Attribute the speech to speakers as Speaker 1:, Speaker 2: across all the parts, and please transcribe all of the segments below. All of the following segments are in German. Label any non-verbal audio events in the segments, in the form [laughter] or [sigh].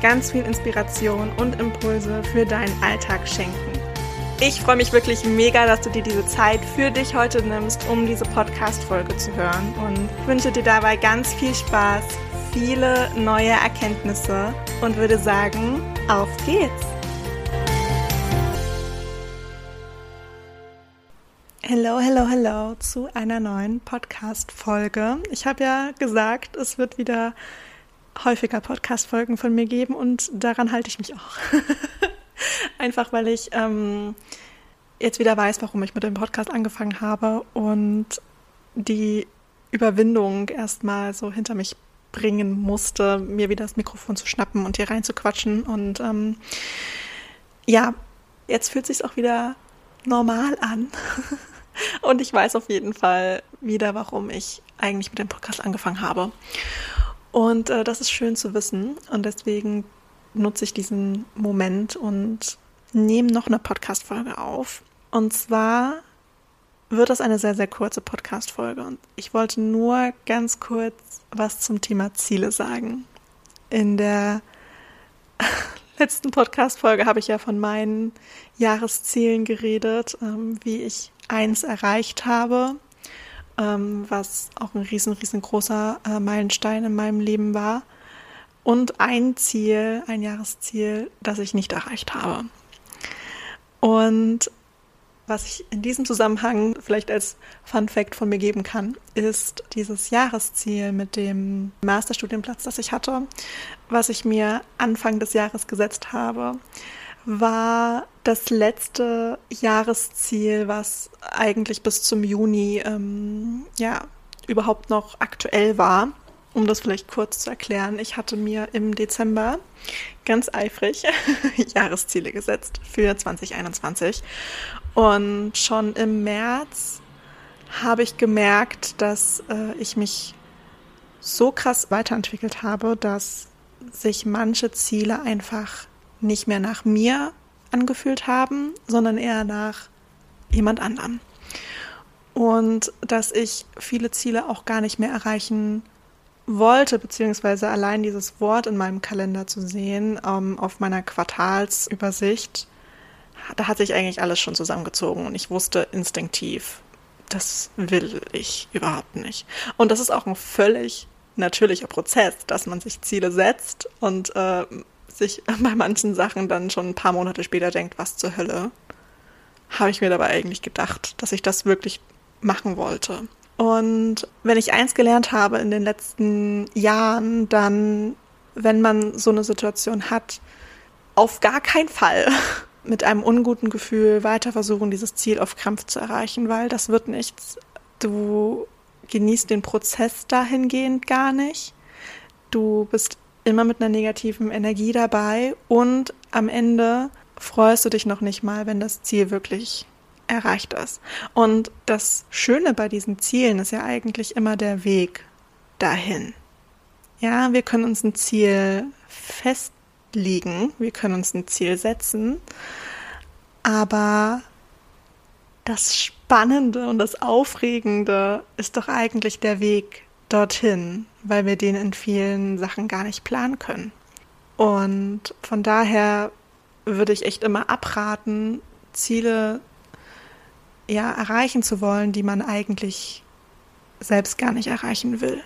Speaker 1: ganz viel Inspiration und Impulse für deinen Alltag schenken. Ich freue mich wirklich mega, dass du dir diese Zeit für dich heute nimmst, um diese Podcast-Folge zu hören und wünsche dir dabei ganz viel Spaß, viele neue Erkenntnisse und würde sagen, auf geht's! Hello, hello, hello zu einer neuen Podcast-Folge. Ich habe ja gesagt, es wird wieder häufiger Podcast-Folgen von mir geben und daran halte ich mich auch. [laughs] Einfach weil ich ähm, jetzt wieder weiß, warum ich mit dem Podcast angefangen habe und die Überwindung erstmal so hinter mich bringen musste, mir wieder das Mikrofon zu schnappen und hier reinzuquatschen. Und ähm, ja, jetzt fühlt sich auch wieder normal an. [laughs] und ich weiß auf jeden Fall wieder, warum ich eigentlich mit dem Podcast angefangen habe. Und äh, das ist schön zu wissen. Und deswegen nutze ich diesen Moment und nehme noch eine Podcast-Folge auf. Und zwar wird das eine sehr, sehr kurze Podcast-Folge. Und ich wollte nur ganz kurz was zum Thema Ziele sagen. In der [laughs] letzten Podcast-Folge habe ich ja von meinen Jahreszielen geredet, ähm, wie ich eins erreicht habe, ähm, was auch ein riesen, riesengroßer äh, Meilenstein in meinem Leben war und ein Ziel, ein Jahresziel, das ich nicht erreicht habe. Und was ich in diesem Zusammenhang vielleicht als Fun Fact von mir geben kann, ist dieses Jahresziel mit dem Masterstudienplatz, das ich hatte, was ich mir Anfang des Jahres gesetzt habe, war das letzte Jahresziel, was eigentlich bis zum Juni ähm, ja überhaupt noch aktuell war um das vielleicht kurz zu erklären, ich hatte mir im Dezember ganz eifrig [laughs] Jahresziele gesetzt für 2021. Und schon im März habe ich gemerkt, dass äh, ich mich so krass weiterentwickelt habe, dass sich manche Ziele einfach nicht mehr nach mir angefühlt haben, sondern eher nach jemand anderem. Und dass ich viele Ziele auch gar nicht mehr erreichen wollte, beziehungsweise allein dieses Wort in meinem Kalender zu sehen, ähm, auf meiner Quartalsübersicht, da hat sich eigentlich alles schon zusammengezogen und ich wusste instinktiv, das will ich überhaupt nicht. Und das ist auch ein völlig natürlicher Prozess, dass man sich Ziele setzt und äh, sich [laughs] bei manchen Sachen dann schon ein paar Monate später denkt, was zur Hölle habe ich mir dabei eigentlich gedacht, dass ich das wirklich machen wollte. Und wenn ich eins gelernt habe in den letzten Jahren, dann, wenn man so eine Situation hat, auf gar keinen Fall [laughs] mit einem unguten Gefühl weiter versuchen, dieses Ziel auf Krampf zu erreichen, weil das wird nichts. Du genießt den Prozess dahingehend gar nicht. Du bist immer mit einer negativen Energie dabei und am Ende freust du dich noch nicht mal, wenn das Ziel wirklich erreicht ist. Und das Schöne bei diesen Zielen ist ja eigentlich immer der Weg dahin. Ja, wir können uns ein Ziel festlegen, wir können uns ein Ziel setzen, aber das Spannende und das Aufregende ist doch eigentlich der Weg dorthin, weil wir den in vielen Sachen gar nicht planen können. Und von daher würde ich echt immer abraten, Ziele ja, erreichen zu wollen, die man eigentlich selbst gar nicht erreichen will.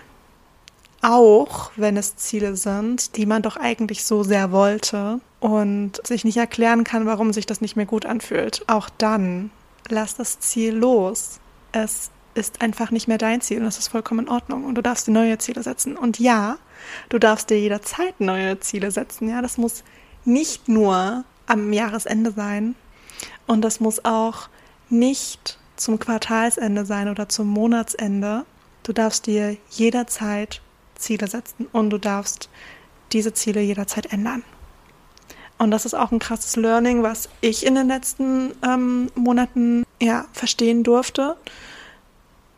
Speaker 1: Auch wenn es Ziele sind, die man doch eigentlich so sehr wollte und sich nicht erklären kann, warum sich das nicht mehr gut anfühlt. Auch dann lass das Ziel los. Es ist einfach nicht mehr dein Ziel und das ist vollkommen in Ordnung. Und du darfst dir neue Ziele setzen. Und ja, du darfst dir jederzeit neue Ziele setzen. Ja, das muss nicht nur am Jahresende sein. Und das muss auch nicht zum Quartalsende sein oder zum Monatsende. Du darfst dir jederzeit Ziele setzen und du darfst diese Ziele jederzeit ändern. Und das ist auch ein krasses Learning, was ich in den letzten ähm, Monaten ja, verstehen durfte.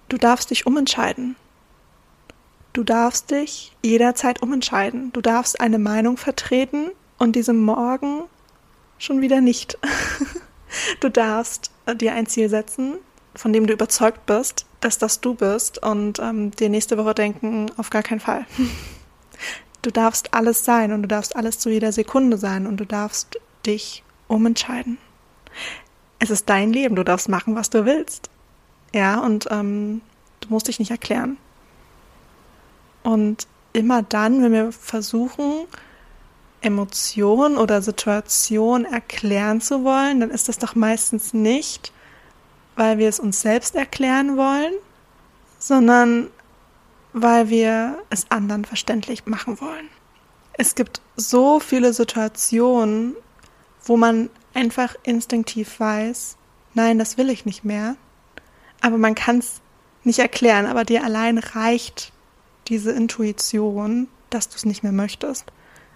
Speaker 1: Du darfst dich umentscheiden. Du darfst dich jederzeit umentscheiden. Du darfst eine Meinung vertreten und diese morgen schon wieder nicht. [laughs] Du darfst äh, dir ein Ziel setzen, von dem du überzeugt bist, dass das du bist und ähm, dir nächste Woche denken, auf gar keinen Fall. [laughs] Du darfst alles sein und du darfst alles zu jeder Sekunde sein und du darfst dich umentscheiden. Es ist dein Leben, du darfst machen, was du willst. Ja, und ähm, du musst dich nicht erklären. Und immer dann, wenn wir versuchen, Emotion oder Situation erklären zu wollen, dann ist das doch meistens nicht, weil wir es uns selbst erklären wollen, sondern weil wir es anderen verständlich machen wollen. Es gibt so viele Situationen, wo man einfach instinktiv weiß, nein, das will ich nicht mehr, aber man kann es nicht erklären, aber dir allein reicht diese Intuition, dass du es nicht mehr möchtest.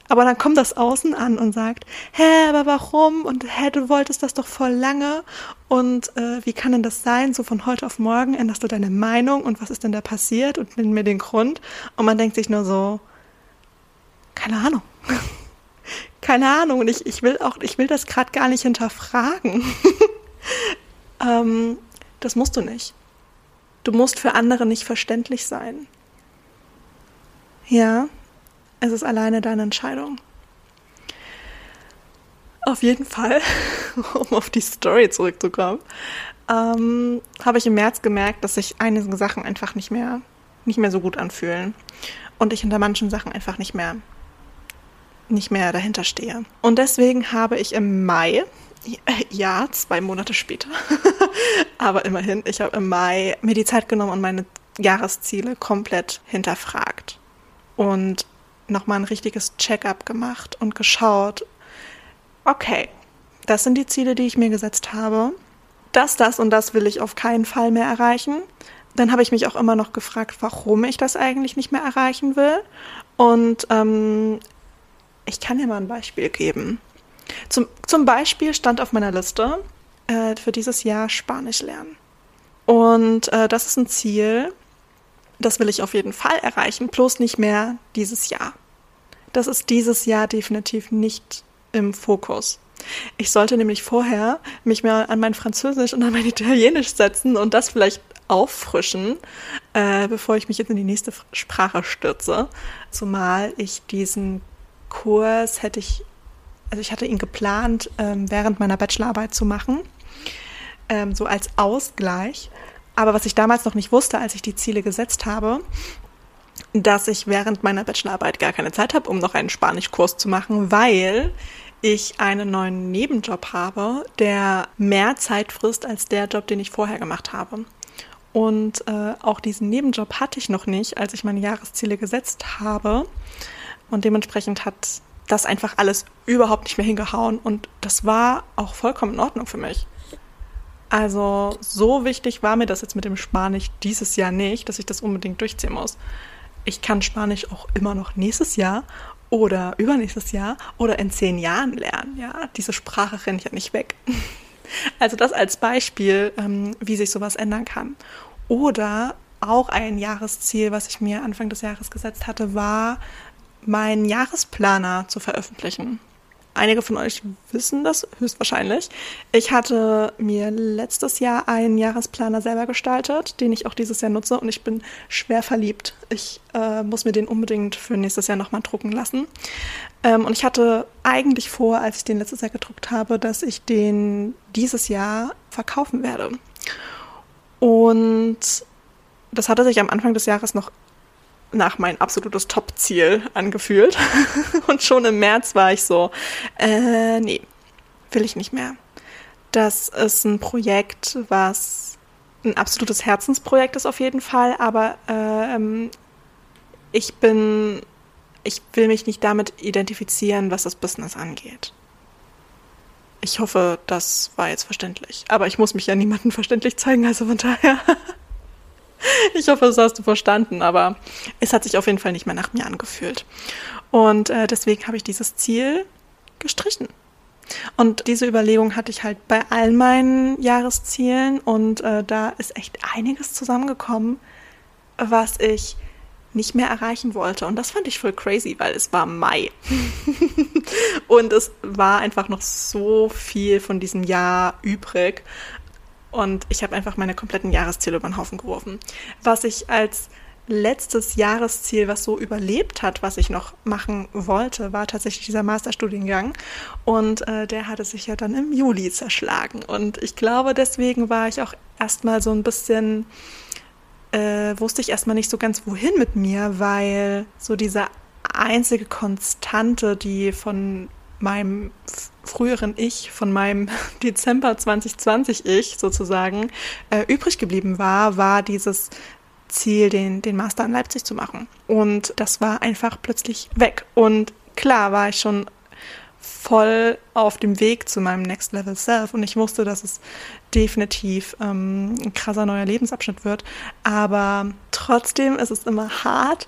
Speaker 1: Aber dann kommt das Außen an und sagt, hä, aber warum? Und hä, du wolltest das doch voll lange. Und äh, wie kann denn das sein? So von heute auf morgen änderst du deine Meinung und was ist denn da passiert? Und nenn mir den Grund. Und man denkt sich nur so, keine Ahnung. [laughs] keine Ahnung. Und ich, ich will auch, ich will das gerade gar nicht hinterfragen. [laughs] ähm, das musst du nicht. Du musst für andere nicht verständlich sein. Ja, es ist alleine deine Entscheidung. Auf jeden Fall, [laughs] um auf die Story zurückzukommen, ähm, habe ich im März gemerkt, dass sich einige Sachen einfach nicht mehr, nicht mehr so gut anfühlen. Und ich hinter manchen Sachen einfach nicht mehr, nicht mehr dahinter stehe. Und deswegen habe ich im Mai, [laughs] ja, zwei Monate später, [laughs] aber immerhin, ich habe im Mai mir die Zeit genommen und meine Jahresziele komplett hinterfragt. Und nochmal ein richtiges Check-up gemacht und geschaut, okay, das sind die Ziele, die ich mir gesetzt habe. Das, das und das will ich auf keinen Fall mehr erreichen. Dann habe ich mich auch immer noch gefragt, warum ich das eigentlich nicht mehr erreichen will. Und ähm, ich kann dir mal ein Beispiel geben. Zum, zum Beispiel stand auf meiner Liste äh, für dieses Jahr Spanisch lernen. Und äh, das ist ein Ziel, das will ich auf jeden Fall erreichen, bloß nicht mehr dieses Jahr. Das ist dieses Jahr definitiv nicht im Fokus. Ich sollte nämlich vorher mich mal an mein Französisch und an mein Italienisch setzen und das vielleicht auffrischen, äh, bevor ich mich jetzt in die nächste Sprache stürze. Zumal ich diesen Kurs hätte ich, also ich hatte ihn geplant, ähm, während meiner Bachelorarbeit zu machen, ähm, so als Ausgleich. Aber was ich damals noch nicht wusste, als ich die Ziele gesetzt habe, dass ich während meiner Bachelorarbeit gar keine Zeit habe, um noch einen Spanischkurs zu machen, weil ich einen neuen Nebenjob habe, der mehr Zeit frisst als der Job, den ich vorher gemacht habe. Und äh, auch diesen Nebenjob hatte ich noch nicht, als ich meine Jahresziele gesetzt habe. Und dementsprechend hat das einfach alles überhaupt nicht mehr hingehauen. Und das war auch vollkommen in Ordnung für mich. Also so wichtig war mir das jetzt mit dem Spanisch dieses Jahr nicht, dass ich das unbedingt durchziehen muss. Ich kann Spanisch auch immer noch nächstes Jahr oder übernächstes Jahr oder in zehn Jahren lernen. Ja, diese Sprache rennt ja nicht weg. [laughs] Also das als Beispiel, ähm, wie sich sowas ändern kann. Oder auch ein Jahresziel, was ich mir Anfang des Jahres gesetzt hatte, war, meinen Jahresplaner zu veröffentlichen. Einige von euch wissen das höchstwahrscheinlich. Ich hatte mir letztes Jahr einen Jahresplaner selber gestaltet, den ich auch dieses Jahr nutze und ich bin schwer verliebt. Ich äh, muss mir den unbedingt für nächstes Jahr nochmal drucken lassen. Ähm, und ich hatte eigentlich vor, als ich den letztes Jahr gedruckt habe, dass ich den dieses Jahr verkaufen werde. Und das hatte sich am Anfang des Jahres noch nach mein absolutes Top-Ziel angefühlt. [laughs] Und schon im März war ich so, äh, nee, will ich nicht mehr. Das ist ein Projekt, was ein absolutes Herzensprojekt ist auf jeden Fall, aber ähm, ich bin, ich will mich nicht damit identifizieren, was das Business angeht. Ich hoffe, das war jetzt verständlich. Aber ich muss mich ja niemandem [laughs] verständlich zeigen, also von daher. Ich hoffe, das hast du verstanden, aber es hat sich auf jeden Fall nicht mehr nach mir angefühlt. Und äh, deswegen habe ich dieses Ziel gestrichen. Und diese Überlegung hatte ich halt bei all meinen Jahreszielen und äh, da ist echt einiges zusammengekommen, was ich nicht mehr erreichen wollte. Und das fand ich voll crazy, weil es war Mai. [laughs] und es war einfach noch so viel von diesem Jahr übrig. Und ich habe einfach meine kompletten Jahresziele über den Haufen geworfen. Was ich als letztes Jahresziel, was so überlebt hat, was ich noch machen wollte, war tatsächlich dieser Masterstudiengang. Und äh, der hatte sich ja dann im Juli zerschlagen. Und ich glaube, deswegen war ich auch erstmal so ein bisschen, äh, wusste ich erstmal nicht so ganz, wohin mit mir, weil so diese einzige Konstante, die von meinem früheren Ich, von meinem [laughs] Dezember 2020 Ich sozusagen äh, übrig geblieben war, war dieses Ziel, den, den Master in Leipzig zu machen. Und das war einfach plötzlich weg. Und klar war ich schon voll auf dem Weg zu meinem Next Level Self und ich wusste, dass es definitiv ähm, ein krasser neuer Lebensabschnitt wird. Aber trotzdem ist es immer hart,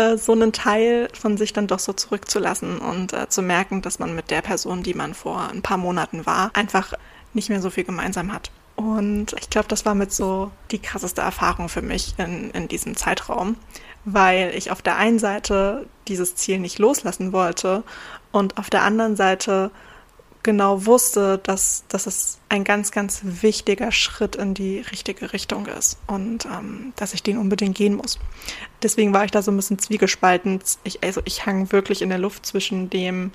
Speaker 1: äh, so einen Teil von sich dann doch so zurückzulassen und äh, zu merken, dass man mit der Person, die man vor ein paar Monaten war, einfach nicht mehr so viel gemeinsam hat. Und ich glaube, das war mit so die krasseste Erfahrung für mich in, in diesem Zeitraum, weil ich auf der einen Seite dieses Ziel nicht loslassen wollte und auf der anderen Seite genau wusste, dass, dass es ein ganz, ganz wichtiger Schritt in die richtige Richtung ist und ähm, dass ich den unbedingt gehen muss. Deswegen war ich da so ein bisschen zwiegespalten. Ich, also ich hang wirklich in der Luft zwischen dem,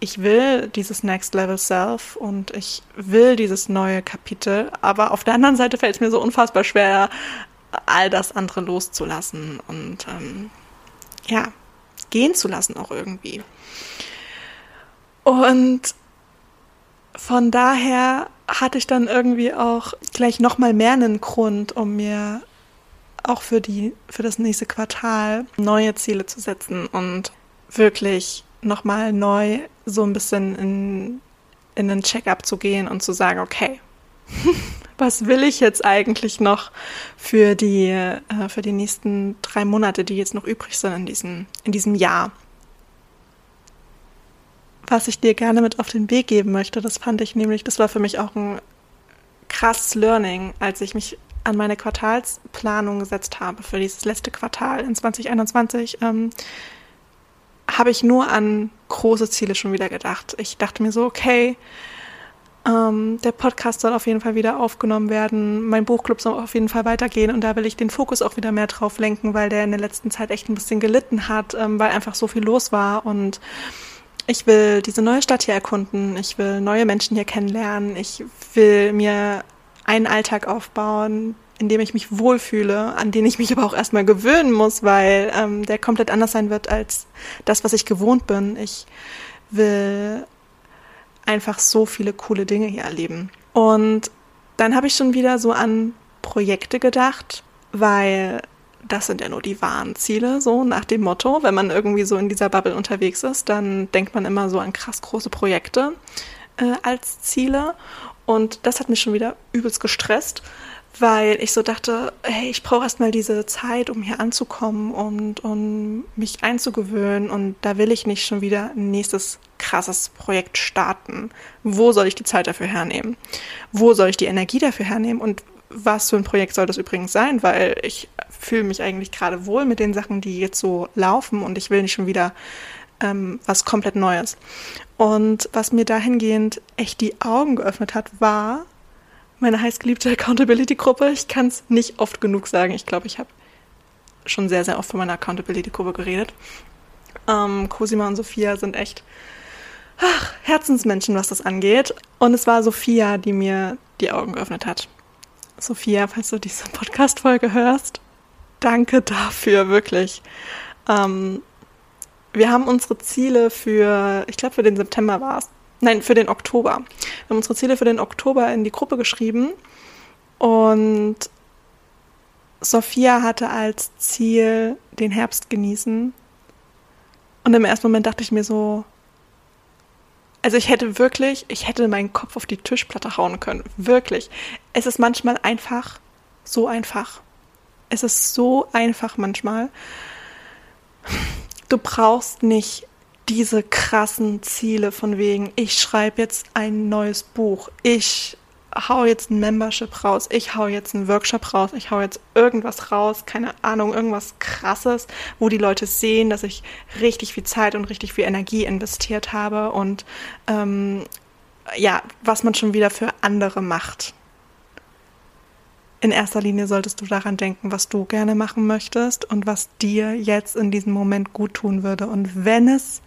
Speaker 1: ich will dieses Next Level Self und ich will dieses neue Kapitel, aber auf der anderen Seite fällt es mir so unfassbar schwer, all das andere loszulassen und ähm, ja, gehen zu lassen auch irgendwie. Und von daher hatte ich dann irgendwie auch gleich nochmal mehr einen Grund, um mir auch für die, für das nächste Quartal neue Ziele zu setzen und wirklich nochmal neu so ein bisschen in, in einen Check-up zu gehen und zu sagen, okay, [laughs] was will ich jetzt eigentlich noch für die, äh, für die nächsten drei Monate, die jetzt noch übrig sind in diesem, in diesem Jahr? Was ich dir gerne mit auf den Weg geben möchte, das fand ich nämlich, das war für mich auch ein krasses Learning, als ich mich an meine Quartalsplanung gesetzt habe für dieses letzte Quartal in 2021. Ähm, habe ich nur an große Ziele schon wieder gedacht. Ich dachte mir so, okay, ähm, der Podcast soll auf jeden Fall wieder aufgenommen werden, mein Buchclub soll auf jeden Fall weitergehen und da will ich den Fokus auch wieder mehr drauf lenken, weil der in der letzten Zeit echt ein bisschen gelitten hat, ähm, weil einfach so viel los war und ich will diese neue Stadt hier erkunden, ich will neue Menschen hier kennenlernen, ich will mir einen Alltag aufbauen, in dem ich mich wohlfühle, an den ich mich aber auch erstmal gewöhnen muss, weil ähm, der komplett anders sein wird als das, was ich gewohnt bin. Ich will einfach so viele coole Dinge hier erleben. Und dann habe ich schon wieder so an Projekte gedacht, weil das sind ja nur die wahren Ziele, so nach dem Motto. Wenn man irgendwie so in dieser Bubble unterwegs ist, dann denkt man immer so an krass große Projekte äh, als Ziele. Und das hat mich schon wieder übelst gestresst, weil ich so dachte, hey, ich brauche erstmal diese Zeit, um hier anzukommen und um mich einzugewöhnen und da will ich nicht schon wieder ein nächstes krasses Projekt starten. Wo soll ich die Zeit dafür hernehmen? Wo soll ich die Energie dafür hernehmen und was für ein Projekt soll das übrigens sein, weil ich fühle mich eigentlich gerade wohl mit den Sachen, die jetzt so laufen und ich will nicht schon wieder ähm, was komplett Neues. Und was mir dahingehend echt die Augen geöffnet hat, war, meine heißgeliebte Accountability-Gruppe. Ich kann es nicht oft genug sagen. Ich glaube, ich habe schon sehr, sehr oft von meiner Accountability-Gruppe geredet. Ähm, Cosima und Sophia sind echt ach, Herzensmenschen, was das angeht. Und es war Sophia, die mir die Augen geöffnet hat. Sophia, falls du diese Podcast-Folge hörst, danke dafür, wirklich. Ähm, wir haben unsere Ziele für, ich glaube, für den September war es, nein, für den Oktober. Wir haben unsere Ziele für den Oktober in die Gruppe geschrieben und Sophia hatte als Ziel den Herbst genießen. Und im ersten Moment dachte ich mir so, also ich hätte wirklich, ich hätte meinen Kopf auf die Tischplatte hauen können. Wirklich. Es ist manchmal einfach, so einfach. Es ist so einfach manchmal. Du brauchst nicht diese krassen Ziele von wegen, ich schreibe jetzt ein neues Buch, ich hau jetzt ein Membership raus, ich hau jetzt einen Workshop raus, ich hau jetzt irgendwas raus, keine Ahnung, irgendwas krasses, wo die Leute sehen, dass ich richtig viel Zeit und richtig viel Energie investiert habe und ähm, ja, was man schon wieder für andere macht. In erster Linie solltest du daran denken, was du gerne machen möchtest und was dir jetzt in diesem Moment gut tun würde. Und wenn es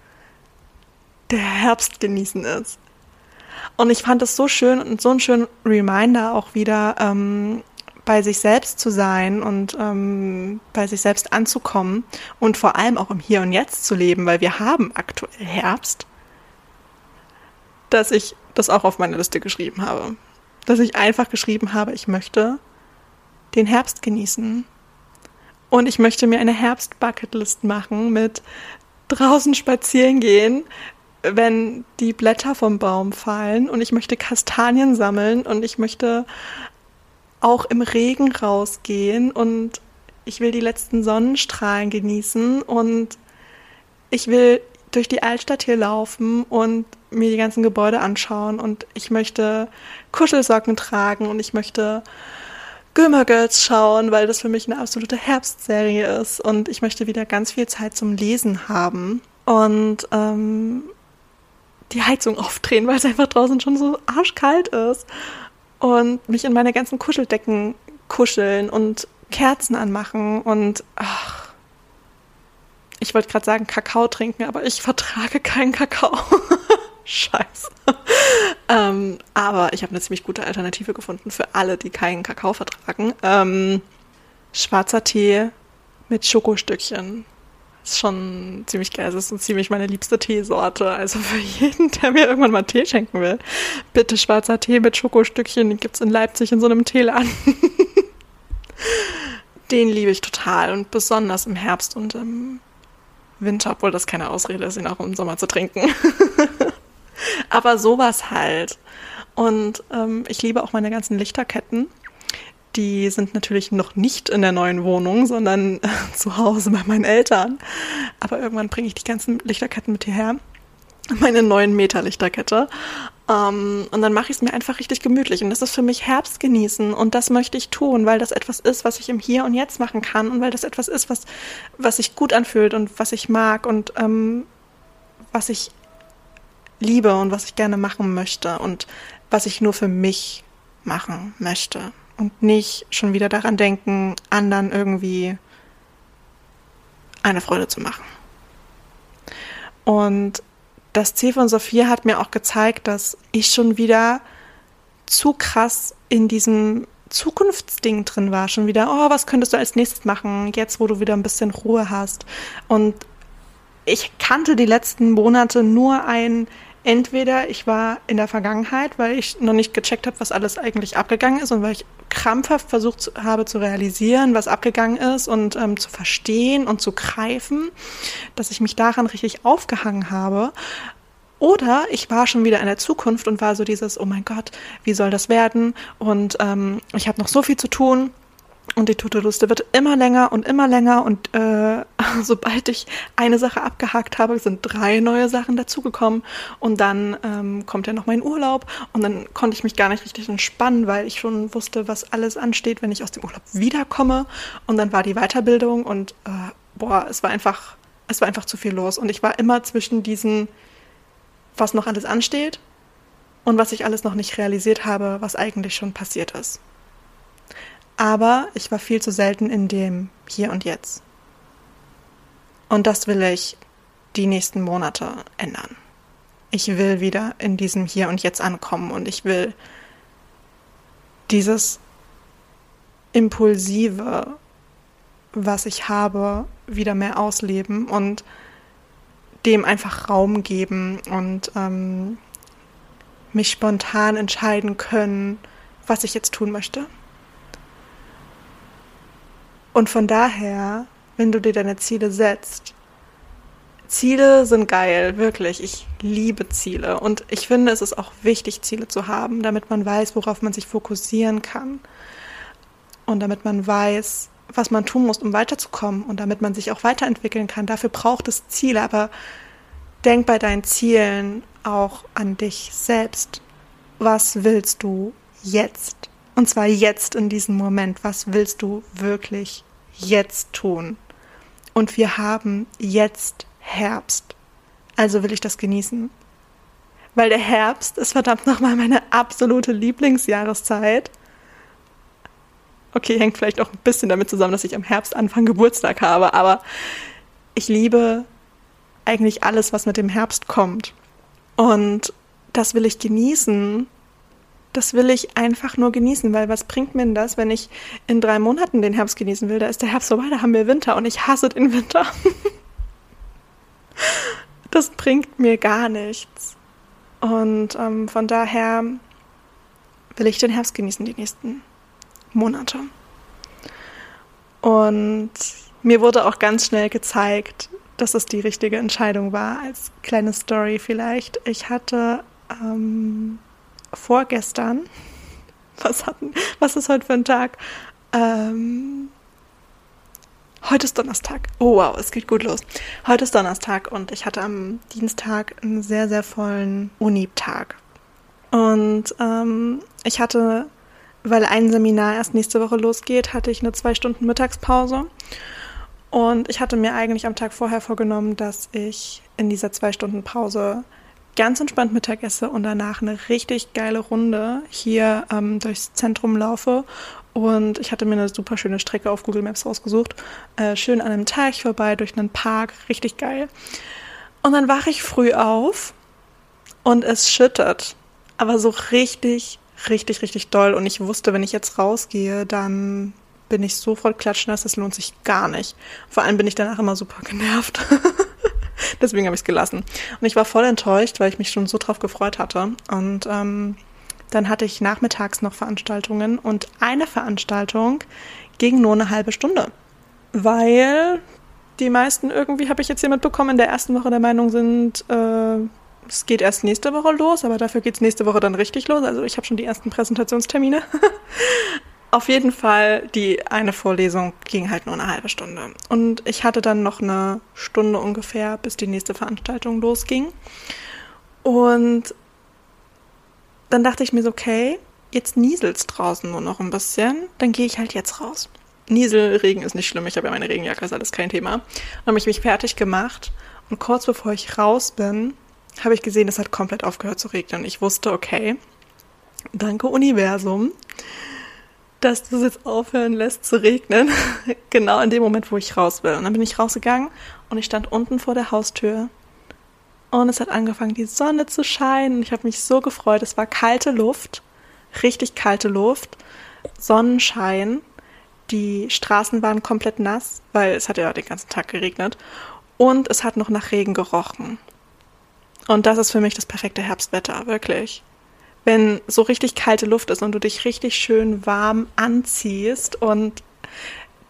Speaker 1: der Herbst genießen ist. Und ich fand es so schön und so ein schöner Reminder auch wieder, ähm, bei sich selbst zu sein und ähm, bei sich selbst anzukommen und vor allem auch im Hier und Jetzt zu leben, weil wir haben aktuell Herbst, dass ich das auch auf meine Liste geschrieben habe. Dass ich einfach geschrieben habe, ich möchte den Herbst genießen. Und ich möchte mir eine Herbst-Bucketlist machen mit draußen spazieren gehen, wenn die Blätter vom Baum fallen. Und ich möchte Kastanien sammeln. Und ich möchte auch im Regen rausgehen. Und ich will die letzten Sonnenstrahlen genießen. Und ich will durch die Altstadt hier laufen und mir die ganzen Gebäude anschauen. Und ich möchte Kuschelsocken tragen. Und ich möchte Gilmore Girls schauen, weil das für mich eine absolute Herbstserie ist und ich möchte wieder ganz viel Zeit zum Lesen haben und ähm, die Heizung aufdrehen, weil es einfach draußen schon so arschkalt ist. Und mich in meine ganzen Kuscheldecken kuscheln und Kerzen anmachen und ach, ich wollte gerade sagen Kakao trinken, aber ich vertrage keinen Kakao. [laughs] Scheiße. [laughs] ähm, aber ich habe eine ziemlich gute Alternative gefunden für alle, die keinen Kakao vertragen. Ähm, schwarzer Tee mit Schokostückchen ist schon ziemlich geil. Es ist ziemlich meine liebste Teesorte. Also für jeden, der mir irgendwann mal Tee schenken will, bitte schwarzer Tee mit Schokostückchen. Den gibt es in Leipzig in so einem Teeladen. [laughs] Den liebe ich total und besonders im Herbst und im Winter, obwohl das keine Ausrede ist, ihn auch im Sommer zu trinken. [laughs] [laughs] Aber sowas halt. Und ähm, ich liebe auch meine ganzen Lichterketten die sind natürlich noch nicht in der neuen Wohnung, sondern äh, zu Hause bei meinen Eltern. Aber irgendwann bringe ich die ganzen Lichterketten mit hierher. Meine neuen Meter Lichterkette. Um, ähm, und dann mache ich es mir einfach richtig gemütlich. Und das ist für mich Herbst genießen. Und das möchte ich tun, weil das etwas ist, was ich im Hier und Jetzt machen kann. Und weil das etwas ist, was, was sich gut anfühlt und was ich mag und ähm, was ich liebe und was ich gerne machen möchte und was ich nur für mich machen möchte und nicht schon wieder daran denken, anderen irgendwie eine Freude zu machen. Und das Ziel von Sophia hat mir auch gezeigt, dass ich schon wieder zu krass in diesem Zukunftsding drin war. Schon wieder, oh, was könntest du als nächstes machen, jetzt wo du wieder ein bisschen Ruhe hast. Und ich kannte die letzten Monate nur ein entweder ich war in der Vergangenheit, weil ich noch nicht gecheckt habe, was alles eigentlich abgegangen ist und weil ich krampfhaft versucht habe zu realisieren, was abgegangen ist und ähm, zu verstehen und zu greifen, dass ich mich daran richtig aufgehangen habe. Oder ich war schon wieder in der Zukunft und war so dieses, oh mein Gott, wie soll das werden? Und ähm, ich habe noch so viel zu tun und die To-Do-Liste wird immer länger und immer länger. Und äh, [laughs] sobald ich eine Sache abgehakt habe, sind drei neue Sachen dazugekommen. Und dann ähm, kommt ja noch mein Urlaub. Und dann konnte ich mich gar nicht richtig entspannen, weil ich schon wusste, was alles ansteht, wenn ich aus dem Urlaub wiederkomme. Und dann war die Weiterbildung und äh, boah, es war einfach, es war einfach zu viel los. Und ich war immer zwischen diesen, was noch alles ansteht und was ich alles noch nicht realisiert habe, was eigentlich schon passiert ist. Aber ich war viel zu selten in dem Hier und Jetzt. Und das will ich die nächsten Monate ändern. Ich will wieder in diesem Hier und Jetzt ankommen und ich will dieses Impulsive, was ich habe, wieder mehr ausleben und dem einfach Raum geben und ähm, mich spontan entscheiden können, was ich jetzt tun möchte. Und von daher, wenn du dir deine Ziele setzt, Ziele sind geil, wirklich. Ich liebe Ziele. Und ich finde, es ist auch wichtig, Ziele zu haben, damit man weiß, worauf man sich fokussieren kann. Und damit man weiß, was man tun muss, um weiterzukommen und damit man sich auch weiterentwickeln kann. Dafür braucht es Ziele. Aber denk bei deinen Zielen auch an dich selbst. Was willst du jetzt? Und zwar jetzt in diesem Moment. Was willst du wirklich jetzt tun? Und wir haben jetzt Herbst. Also will ich das genießen. Weil der Herbst ist verdammt nochmal meine absolute Lieblingsjahreszeit. Okay, hängt vielleicht auch ein bisschen damit zusammen, dass ich am Herbst Anfang Geburtstag habe, aber ich liebe eigentlich alles, was mit dem Herbst kommt. Und das will ich genießen. Das will ich einfach nur genießen, weil was bringt mir denn das, wenn ich in drei Monaten den Herbst genießen will? Da ist der Herbst vorbei, da haben wir Winter und ich hasse den Winter. [laughs] das bringt mir gar nichts. Und ähm, von daher will ich den Herbst genießen, die nächsten Monate. Und mir wurde auch ganz schnell gezeigt, dass es die richtige Entscheidung war. Als kleine Story vielleicht. Ich hatte ähm, vorgestern, was, hatten, was ist heute für ein Tag? Ähm, heute ist Donnerstag. Oh wow, es geht gut los. Heute ist Donnerstag und ich hatte am Dienstag einen sehr, sehr vollen Uni-Tag. Und ähm, ich hatte, weil ein Seminar erst nächste Woche losgeht, hatte ich eine zwei Stunden Mittagspause. Und ich hatte mir eigentlich am Tag vorher vorgenommen, dass ich in dieser zwei Stunden Pause ganz entspannt Mittag esse und danach eine richtig geile Runde hier ähm, durchs Zentrum laufe. Und ich hatte mir eine super schöne Strecke auf Google Maps rausgesucht. Äh, schön an einem Teich vorbei, durch einen Park, richtig geil. Und dann wache ich früh auf und es schüttet. Aber so richtig, richtig, richtig doll. Und ich wusste, wenn ich jetzt rausgehe, dann bin ich sofort klatschnass, das lohnt sich gar nicht. Vor allem bin ich danach immer super genervt. [laughs] [laughs] Deswegen habe ich es gelassen. Und ich war voll enttäuscht, weil ich mich schon so drauf gefreut hatte. Und ähm, dann hatte ich nachmittags noch Veranstaltungen und eine Veranstaltung ging nur eine halbe Stunde. Weil die meisten irgendwie, habe ich jetzt hier mitbekommen, in der ersten Woche der Meinung sind, äh, es geht erst nächste Woche los, aber dafür geht es nächste Woche dann richtig los. Also ich habe schon die ersten Präsentationstermine. [laughs] Auf jeden Fall, die eine Vorlesung ging halt nur eine halbe Stunde. Und ich hatte dann noch eine Stunde ungefähr, bis die nächste Veranstaltung losging. Und dann dachte ich mir so, okay, jetzt nieselt's draußen nur noch ein bisschen, dann gehe ich halt jetzt raus. Nieselregen ist nicht schlimm, ich habe ja meine Regenjacke, ist alles kein Thema. Dann habe ich mich fertig gemacht und kurz bevor ich raus bin, habe ich gesehen, es hat komplett aufgehört zu regnen. Ich wusste, okay, danke Universum dass das jetzt aufhören lässt zu regnen. [laughs] genau in dem Moment, wo ich raus will. Und dann bin ich rausgegangen und ich stand unten vor der Haustür. Und es hat angefangen, die Sonne zu scheinen. Ich habe mich so gefreut. Es war kalte Luft, richtig kalte Luft, Sonnenschein. Die Straßen waren komplett nass, weil es hat ja den ganzen Tag geregnet. Und es hat noch nach Regen gerochen. Und das ist für mich das perfekte Herbstwetter, wirklich wenn so richtig kalte Luft ist und du dich richtig schön warm anziehst und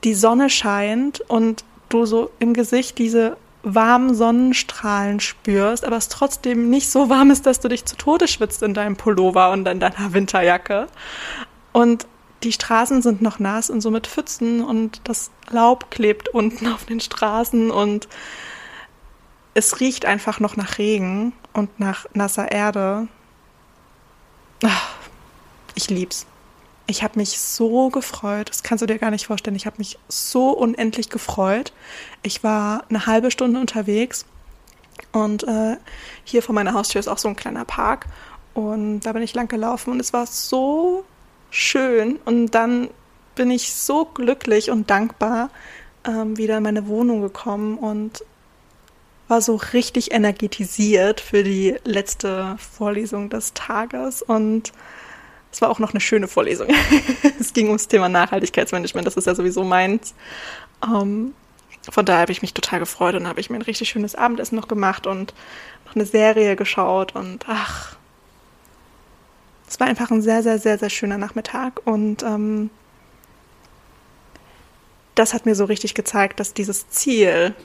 Speaker 1: die Sonne scheint und du so im Gesicht diese warmen Sonnenstrahlen spürst, aber es trotzdem nicht so warm ist, dass du dich zu Tode schwitzt in deinem Pullover und in deiner Winterjacke. Und die Straßen sind noch nass und so mit Pfützen und das Laub klebt unten auf den Straßen und es riecht einfach noch nach Regen und nach nasser Erde. Ich lieb's. Ich habe mich so gefreut, das kannst du dir gar nicht vorstellen. Ich habe mich so unendlich gefreut. Ich war eine halbe Stunde unterwegs und äh, hier vor meiner Haustür ist auch so ein kleiner Park und da bin ich lang gelaufen und es war so schön und dann bin ich so glücklich und dankbar ähm, wieder in meine Wohnung gekommen und war so richtig energetisiert für die letzte Vorlesung des Tages und es war auch noch eine schöne Vorlesung. [laughs] es ging ums Thema Nachhaltigkeitsmanagement, das ist ja sowieso meins. Ähm, von daher habe ich mich total gefreut und habe ich mir ein richtig schönes Abendessen noch gemacht und noch eine Serie geschaut und ach, es war einfach ein sehr, sehr, sehr, sehr schöner Nachmittag und ähm, das hat mir so richtig gezeigt, dass dieses Ziel,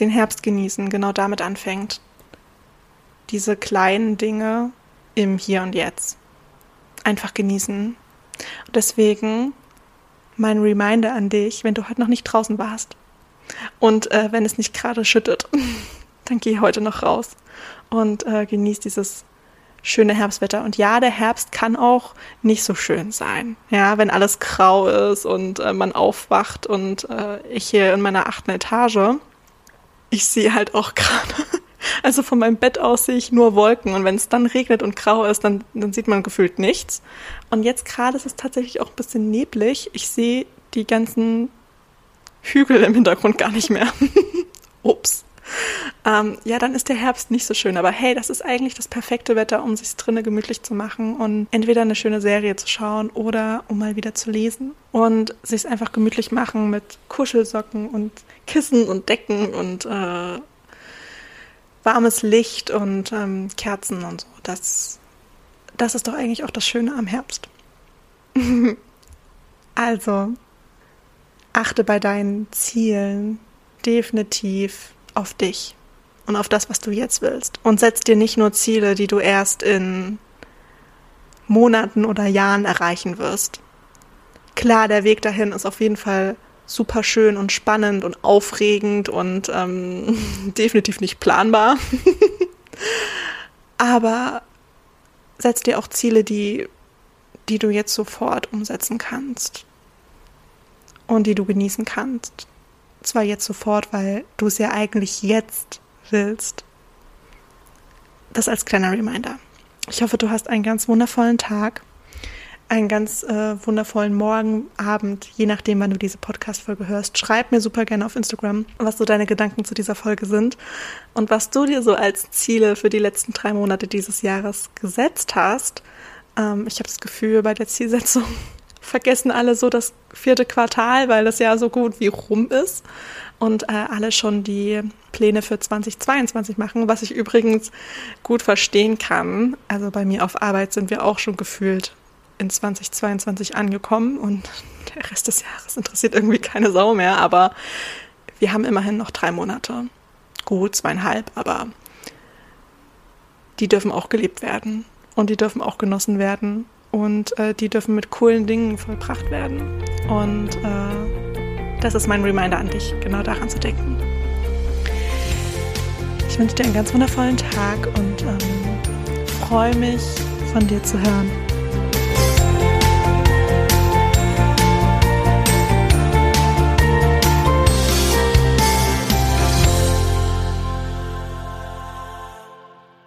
Speaker 1: den Herbst genießen genau damit anfängt. Diese kleinen Dinge im Hier und Jetzt. Einfach genießen. Und deswegen mein Reminder an dich, wenn du heute noch nicht draußen warst und äh, wenn es nicht gerade schüttet, [laughs] dann geh heute noch raus und äh, genieß dieses schöne Herbstwetter. Und ja, der Herbst kann auch nicht so schön sein. Ja, wenn alles grau ist und äh, man aufwacht und äh, ich hier in meiner achten Etage, ich sehe halt auch gerade, [laughs] also von meinem Bett aus sehe ich nur Wolken und wenn es dann regnet und grau ist, dann, dann sieht man gefühlt nichts. Und jetzt gerade ist es tatsächlich auch ein bisschen neblig. Ich sehe die ganzen Hügel im Hintergrund gar nicht mehr. [laughs] Ups. Ähm, ja, dann ist der Herbst nicht so schön. Aber hey, das ist eigentlich das perfekte Wetter, um sich drinnen gemütlich zu machen und entweder eine schöne Serie zu schauen oder um mal wieder zu lesen und sich einfach gemütlich machen mit Kuschelsocken und Kissen und Decken und äh, warmes Licht und ähm, Kerzen und so. Das, das ist doch eigentlich auch das Schöne am Herbst. [laughs] also, achte bei deinen Zielen definitiv auf dich und auf das, was du jetzt willst. Und setz dir nicht nur Ziele, die du erst in Monaten oder Jahren erreichen wirst. Klar, der Weg dahin ist auf jeden Fall super schön und spannend und aufregend und ähm, [laughs] definitiv nicht planbar. [laughs] Aber setz dir auch Ziele, die, die du jetzt sofort umsetzen kannst und die du genießen kannst zwar jetzt sofort, weil du es ja eigentlich jetzt willst. Das als kleiner Reminder. Ich hoffe, du hast einen ganz wundervollen Tag, einen ganz äh, wundervollen Morgen, Abend, je nachdem, wann du diese Podcast-Folge hörst. Schreib mir super gerne auf Instagram, was so deine Gedanken zu dieser Folge sind und was du dir so als Ziele für die letzten drei Monate dieses Jahres gesetzt hast. Ähm, ich habe das Gefühl, bei der Zielsetzung vergessen alle so das vierte Quartal, weil das ja so gut wie rum ist und äh, alle schon die Pläne für 2022 machen, was ich übrigens gut verstehen kann. Also bei mir auf Arbeit sind wir auch schon gefühlt in 2022 angekommen und der Rest des Jahres interessiert irgendwie keine Sau mehr, aber wir haben immerhin noch drei Monate. Gut, zweieinhalb, aber die dürfen auch gelebt werden und die dürfen auch genossen werden und äh, die dürfen mit coolen Dingen vollbracht werden. Und äh, das ist mein Reminder an dich, genau daran zu denken. Ich wünsche dir einen ganz wundervollen Tag und ähm, freue mich, von dir zu hören.